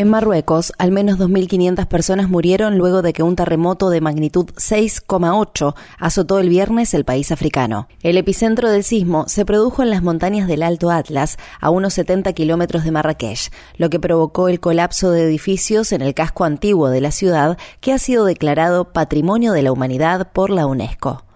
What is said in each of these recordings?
En Marruecos, al menos 2.500 personas murieron luego de que un terremoto de magnitud 6,8 azotó el viernes el país africano. El epicentro del sismo se produjo en las montañas del Alto Atlas, a unos 70 kilómetros de Marrakech, lo que provocó el colapso de edificios en el casco antiguo de la ciudad, que ha sido declarado Patrimonio de la Humanidad por la UNESCO.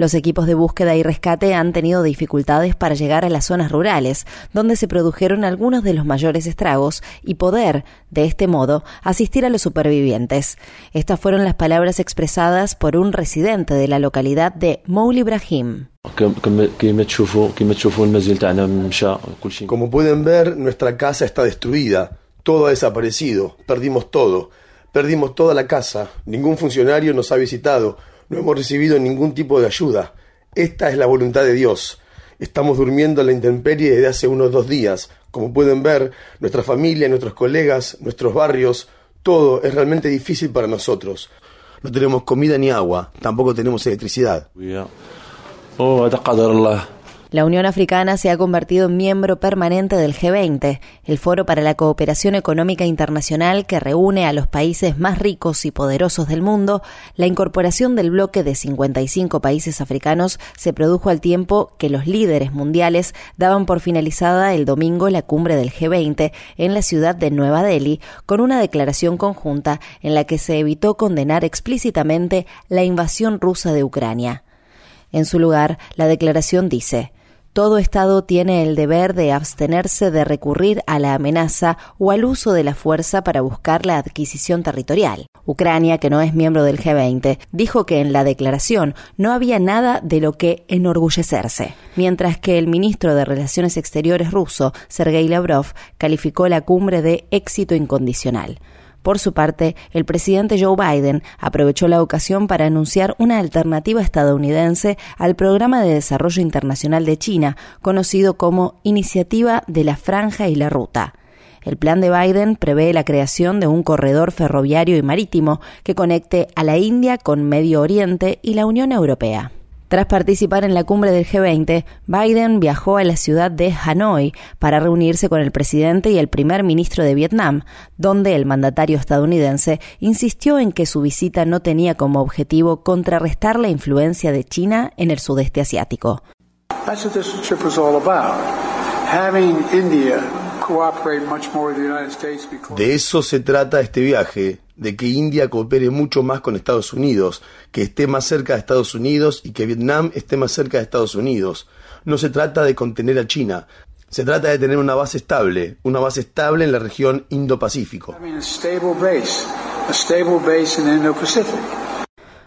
Los equipos de búsqueda y rescate han tenido dificultades para llegar a las zonas rurales, donde se produjeron algunos de los mayores estragos, y poder, de este modo, asistir a los supervivientes. Estas fueron las palabras expresadas por un residente de la localidad de Moul Ibrahim. Como pueden ver, nuestra casa está destruida. Todo ha desaparecido. Perdimos todo. Perdimos toda la casa. Ningún funcionario nos ha visitado. No hemos recibido ningún tipo de ayuda. Esta es la voluntad de Dios. Estamos durmiendo en la intemperie desde hace unos dos días. Como pueden ver, nuestra familia, nuestros colegas, nuestros barrios, todo es realmente difícil para nosotros. No tenemos comida ni agua, tampoco tenemos electricidad. La Unión Africana se ha convertido en miembro permanente del G20, el foro para la cooperación económica internacional que reúne a los países más ricos y poderosos del mundo. La incorporación del bloque de 55 países africanos se produjo al tiempo que los líderes mundiales daban por finalizada el domingo la cumbre del G20 en la ciudad de Nueva Delhi, con una declaración conjunta en la que se evitó condenar explícitamente la invasión rusa de Ucrania. En su lugar, la declaración dice, todo Estado tiene el deber de abstenerse de recurrir a la amenaza o al uso de la fuerza para buscar la adquisición territorial. Ucrania, que no es miembro del G20, dijo que en la declaración no había nada de lo que enorgullecerse, mientras que el ministro de Relaciones Exteriores ruso, Sergei Lavrov, calificó la cumbre de éxito incondicional. Por su parte, el presidente Joe Biden aprovechó la ocasión para anunciar una alternativa estadounidense al Programa de Desarrollo Internacional de China, conocido como Iniciativa de la Franja y la Ruta. El plan de Biden prevé la creación de un corredor ferroviario y marítimo que conecte a la India con Medio Oriente y la Unión Europea. Tras participar en la cumbre del G20, Biden viajó a la ciudad de Hanoi para reunirse con el presidente y el primer ministro de Vietnam, donde el mandatario estadounidense insistió en que su visita no tenía como objetivo contrarrestar la influencia de China en el sudeste asiático. De eso se trata este viaje, de que India coopere mucho más con Estados Unidos, que esté más cerca de Estados Unidos y que Vietnam esté más cerca de Estados Unidos. No se trata de contener a China, se trata de tener una base estable, una base estable en la región Indo-Pacífico.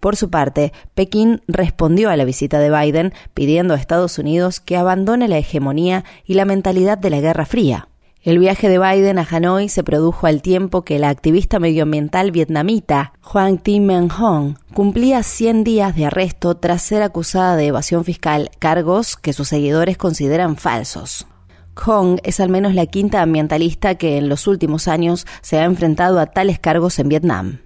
Por su parte, Pekín respondió a la visita de Biden pidiendo a Estados Unidos que abandone la hegemonía y la mentalidad de la Guerra Fría. El viaje de Biden a Hanoi se produjo al tiempo que la activista medioambiental vietnamita Hoang Thi Minh Hong cumplía 100 días de arresto tras ser acusada de evasión fiscal, cargos que sus seguidores consideran falsos. Hong es al menos la quinta ambientalista que en los últimos años se ha enfrentado a tales cargos en Vietnam.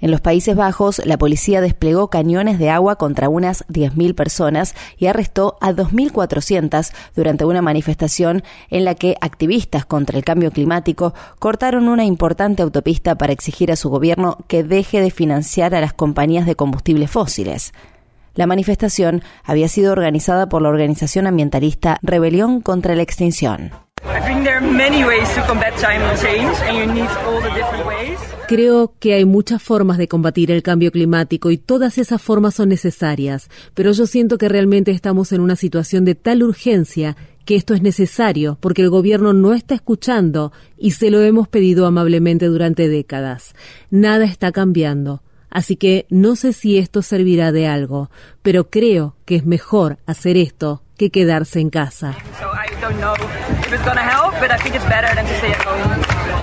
En los Países Bajos, la policía desplegó cañones de agua contra unas 10.000 personas y arrestó a 2.400 durante una manifestación en la que activistas contra el cambio climático cortaron una importante autopista para exigir a su gobierno que deje de financiar a las compañías de combustibles fósiles. La manifestación había sido organizada por la organización ambientalista Rebelión contra la Extinción. Creo que hay muchas formas de combatir el cambio climático y todas esas formas son necesarias, pero yo siento que realmente estamos en una situación de tal urgencia que esto es necesario porque el gobierno no está escuchando y se lo hemos pedido amablemente durante décadas. Nada está cambiando. Así que no sé si esto servirá de algo, pero creo que es mejor hacer esto que quedarse en casa. if it's gonna help, but I think it's better than to stay at home.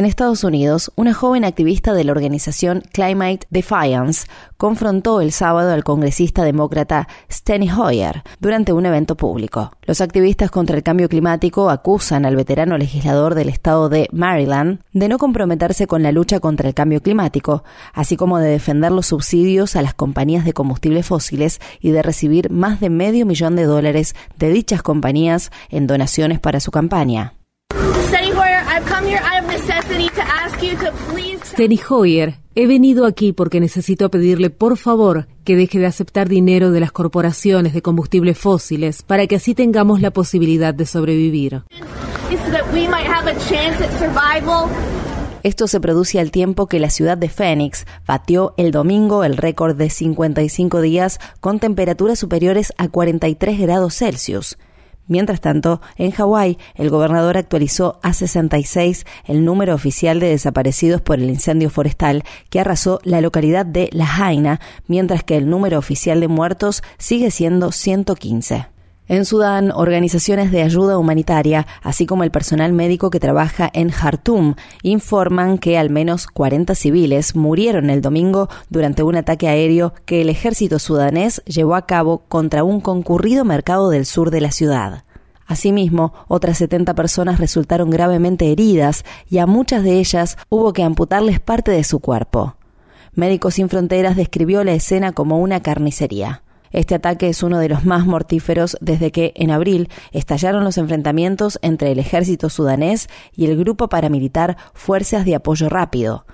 En Estados Unidos, una joven activista de la organización Climate Defiance confrontó el sábado al congresista demócrata Steny Hoyer durante un evento público. Los activistas contra el cambio climático acusan al veterano legislador del estado de Maryland de no comprometerse con la lucha contra el cambio climático, así como de defender los subsidios a las compañías de combustibles fósiles y de recibir más de medio millón de dólares de dichas compañías en donaciones para su campaña. Steny Hoyer, he venido aquí porque necesito pedirle por favor que deje de aceptar dinero de las corporaciones de combustibles fósiles para que así tengamos la posibilidad de sobrevivir. Esto se produce al tiempo que la ciudad de Phoenix batió el domingo el récord de 55 días con temperaturas superiores a 43 grados Celsius. Mientras tanto, en Hawái, el gobernador actualizó a 66 el número oficial de desaparecidos por el incendio forestal que arrasó la localidad de Lahaina, mientras que el número oficial de muertos sigue siendo 115. En Sudán, organizaciones de ayuda humanitaria, así como el personal médico que trabaja en Jartum, informan que al menos 40 civiles murieron el domingo durante un ataque aéreo que el ejército sudanés llevó a cabo contra un concurrido mercado del sur de la ciudad. Asimismo, otras 70 personas resultaron gravemente heridas y a muchas de ellas hubo que amputarles parte de su cuerpo. Médicos Sin Fronteras describió la escena como una carnicería. Este ataque es uno de los más mortíferos desde que, en abril, estallaron los enfrentamientos entre el ejército sudanés y el grupo paramilitar Fuerzas de Apoyo Rápido.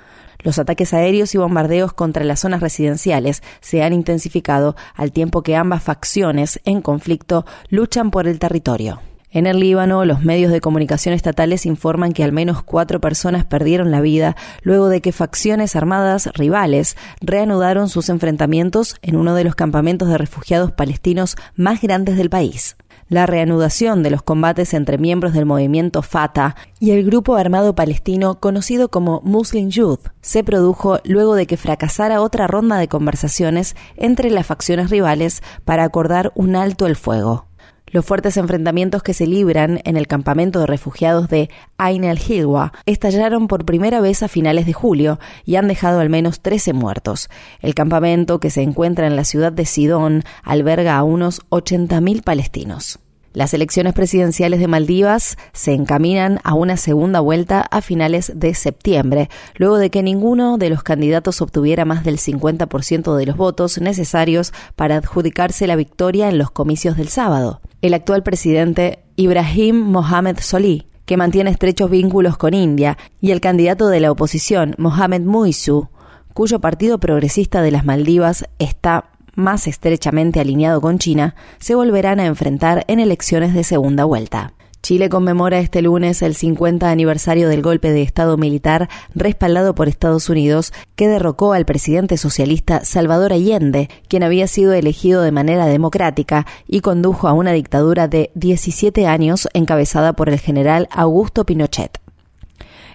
Los ataques aéreos y bombardeos contra las zonas residenciales se han intensificado al tiempo que ambas facciones en conflicto luchan por el territorio. En el Líbano, los medios de comunicación estatales informan que al menos cuatro personas perdieron la vida luego de que facciones armadas rivales reanudaron sus enfrentamientos en uno de los campamentos de refugiados palestinos más grandes del país. La reanudación de los combates entre miembros del movimiento Fatah y el grupo armado palestino conocido como Muslim Youth se produjo luego de que fracasara otra ronda de conversaciones entre las facciones rivales para acordar un alto el fuego. Los fuertes enfrentamientos que se libran en el campamento de refugiados de Ain el-Hilwa estallaron por primera vez a finales de julio y han dejado al menos 13 muertos. El campamento, que se encuentra en la ciudad de Sidón, alberga a unos 80.000 palestinos. Las elecciones presidenciales de Maldivas se encaminan a una segunda vuelta a finales de septiembre, luego de que ninguno de los candidatos obtuviera más del 50% de los votos necesarios para adjudicarse la victoria en los comicios del sábado. El actual presidente Ibrahim Mohamed Solí, que mantiene estrechos vínculos con India, y el candidato de la oposición, Mohamed Muizu, cuyo partido progresista de las Maldivas está más estrechamente alineado con China, se volverán a enfrentar en elecciones de segunda vuelta. Chile conmemora este lunes el 50 aniversario del golpe de Estado militar respaldado por Estados Unidos que derrocó al presidente socialista Salvador Allende, quien había sido elegido de manera democrática y condujo a una dictadura de 17 años encabezada por el general Augusto Pinochet.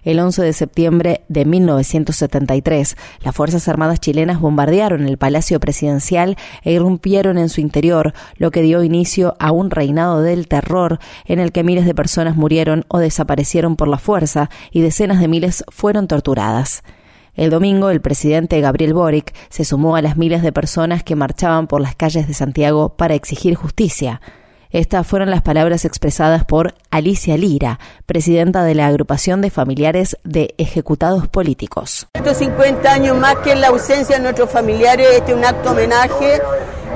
El 11 de septiembre de 1973, las Fuerzas Armadas chilenas bombardearon el Palacio Presidencial e irrumpieron en su interior, lo que dio inicio a un reinado del terror en el que miles de personas murieron o desaparecieron por la fuerza y decenas de miles fueron torturadas. El domingo, el presidente Gabriel Boric se sumó a las miles de personas que marchaban por las calles de Santiago para exigir justicia. Estas fueron las palabras expresadas por Alicia Lira, presidenta de la agrupación de familiares de ejecutados políticos. Estos 50 años más que la ausencia de nuestros familiares, este es un acto homenaje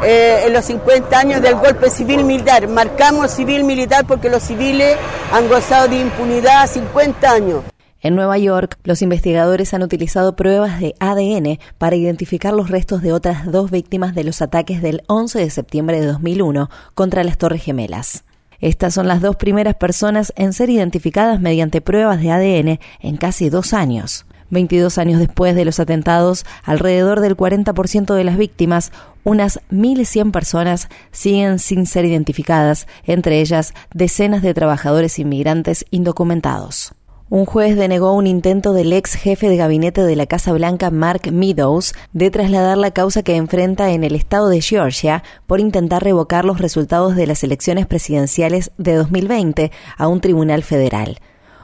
eh, en los 50 años del golpe civil militar. Marcamos civil militar porque los civiles han gozado de impunidad 50 años. En Nueva York, los investigadores han utilizado pruebas de ADN para identificar los restos de otras dos víctimas de los ataques del 11 de septiembre de 2001 contra las Torres Gemelas. Estas son las dos primeras personas en ser identificadas mediante pruebas de ADN en casi dos años. 22 años después de los atentados, alrededor del 40% de las víctimas, unas 1.100 personas, siguen sin ser identificadas, entre ellas decenas de trabajadores inmigrantes indocumentados. Un juez denegó un intento del ex jefe de gabinete de la Casa Blanca, Mark Meadows, de trasladar la causa que enfrenta en el estado de Georgia por intentar revocar los resultados de las elecciones presidenciales de 2020 a un tribunal federal.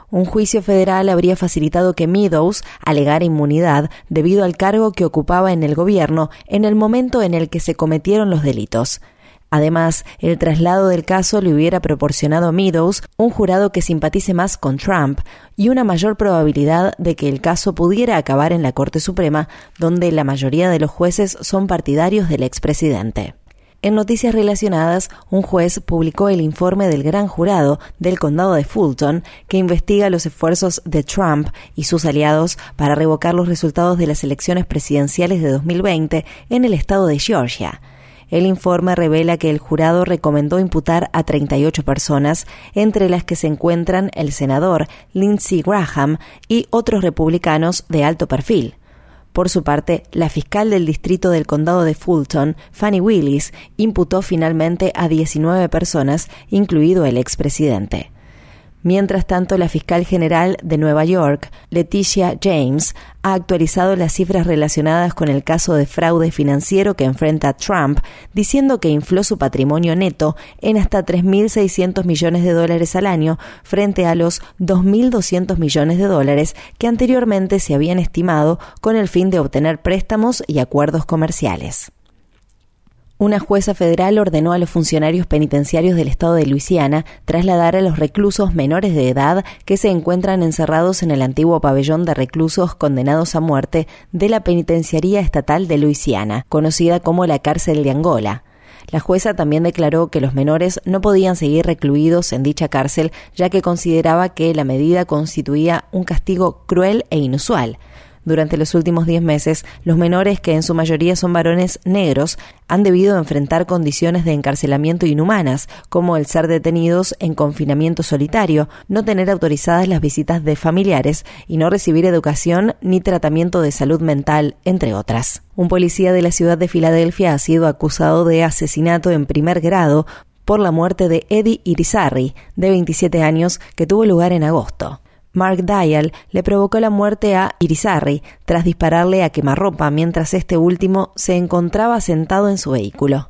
Un juicio federal habría facilitado que Meadows alegara inmunidad debido al cargo que ocupaba en el gobierno en el momento en el que se cometieron los delitos. Además, el traslado del caso le hubiera proporcionado a Meadows un jurado que simpatice más con Trump y una mayor probabilidad de que el caso pudiera acabar en la Corte Suprema, donde la mayoría de los jueces son partidarios del expresidente. En noticias relacionadas, un juez publicó el informe del gran jurado del condado de Fulton que investiga los esfuerzos de Trump y sus aliados para revocar los resultados de las elecciones presidenciales de 2020 en el estado de Georgia. El informe revela que el jurado recomendó imputar a 38 personas, entre las que se encuentran el senador Lindsey Graham y otros republicanos de alto perfil. Por su parte, la fiscal del distrito del condado de Fulton, Fanny Willis, imputó finalmente a 19 personas, incluido el expresidente. Mientras tanto, la fiscal general de Nueva York, Leticia James, ha actualizado las cifras relacionadas con el caso de fraude financiero que enfrenta Trump, diciendo que infló su patrimonio neto en hasta 3.600 millones de dólares al año frente a los 2.200 millones de dólares que anteriormente se habían estimado con el fin de obtener préstamos y acuerdos comerciales una jueza federal ordenó a los funcionarios penitenciarios del estado de Luisiana trasladar a los reclusos menores de edad que se encuentran encerrados en el antiguo pabellón de reclusos condenados a muerte de la Penitenciaría Estatal de Luisiana, conocida como la cárcel de Angola. La jueza también declaró que los menores no podían seguir recluidos en dicha cárcel ya que consideraba que la medida constituía un castigo cruel e inusual. Durante los últimos 10 meses, los menores, que en su mayoría son varones negros, han debido enfrentar condiciones de encarcelamiento inhumanas, como el ser detenidos en confinamiento solitario, no tener autorizadas las visitas de familiares y no recibir educación ni tratamiento de salud mental, entre otras. Un policía de la ciudad de Filadelfia ha sido acusado de asesinato en primer grado por la muerte de Eddie Irizarry, de 27 años, que tuvo lugar en agosto. Mark Dial le provocó la muerte a Irizarry tras dispararle a quemarropa mientras este último se encontraba sentado en su vehículo.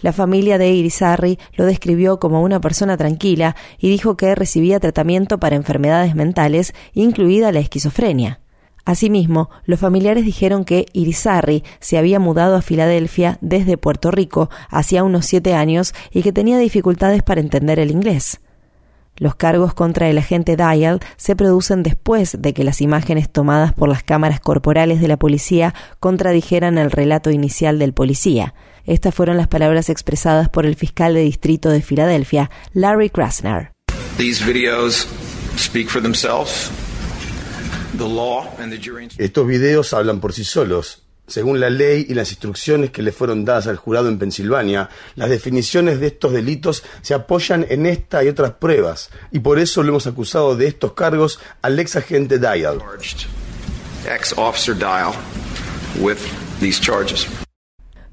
La familia de Irizarry lo describió como una persona tranquila y dijo que recibía tratamiento para enfermedades mentales, incluida la esquizofrenia. Asimismo, los familiares dijeron que Irizarry se había mudado a Filadelfia desde Puerto Rico hacía unos siete años y que tenía dificultades para entender el inglés. Los cargos contra el agente Dial se producen después de que las imágenes tomadas por las cámaras corporales de la policía contradijeran el relato inicial del policía. Estas fueron las palabras expresadas por el fiscal de distrito de Filadelfia, Larry Krasner. Estos videos hablan por sí solos. Según la ley y las instrucciones que le fueron dadas al jurado en Pensilvania, las definiciones de estos delitos se apoyan en esta y otras pruebas, y por eso lo hemos acusado de estos cargos al ex agente Dial.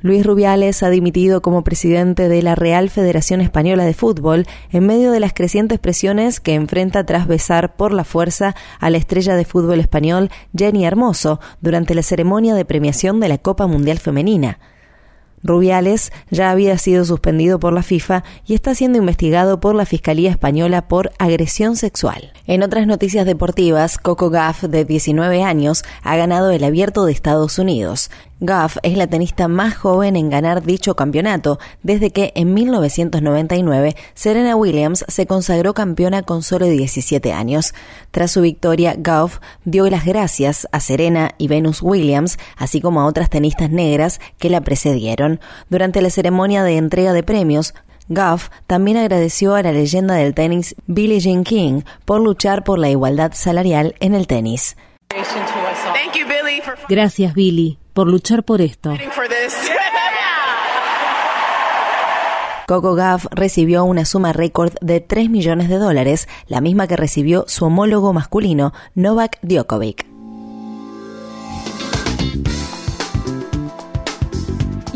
Luis Rubiales ha dimitido como presidente de la Real Federación Española de Fútbol en medio de las crecientes presiones que enfrenta tras besar por la fuerza a la estrella de fútbol español Jenny Hermoso durante la ceremonia de premiación de la Copa Mundial Femenina. Rubiales ya había sido suspendido por la FIFA y está siendo investigado por la Fiscalía Española por agresión sexual. En otras noticias deportivas, Coco Gaff, de 19 años, ha ganado el Abierto de Estados Unidos. Gaff es la tenista más joven en ganar dicho campeonato desde que en 1999 Serena Williams se consagró campeona con solo 17 años. Tras su victoria, Gaff dio las gracias a Serena y Venus Williams, así como a otras tenistas negras que la precedieron. Durante la ceremonia de entrega de premios, Goff también agradeció a la leyenda del tenis Billie Jean King por luchar por la igualdad salarial en el tenis. Gracias, Billy, por luchar por esto. Coco Gaff recibió una suma récord de 3 millones de dólares, la misma que recibió su homólogo masculino, Novak Djokovic.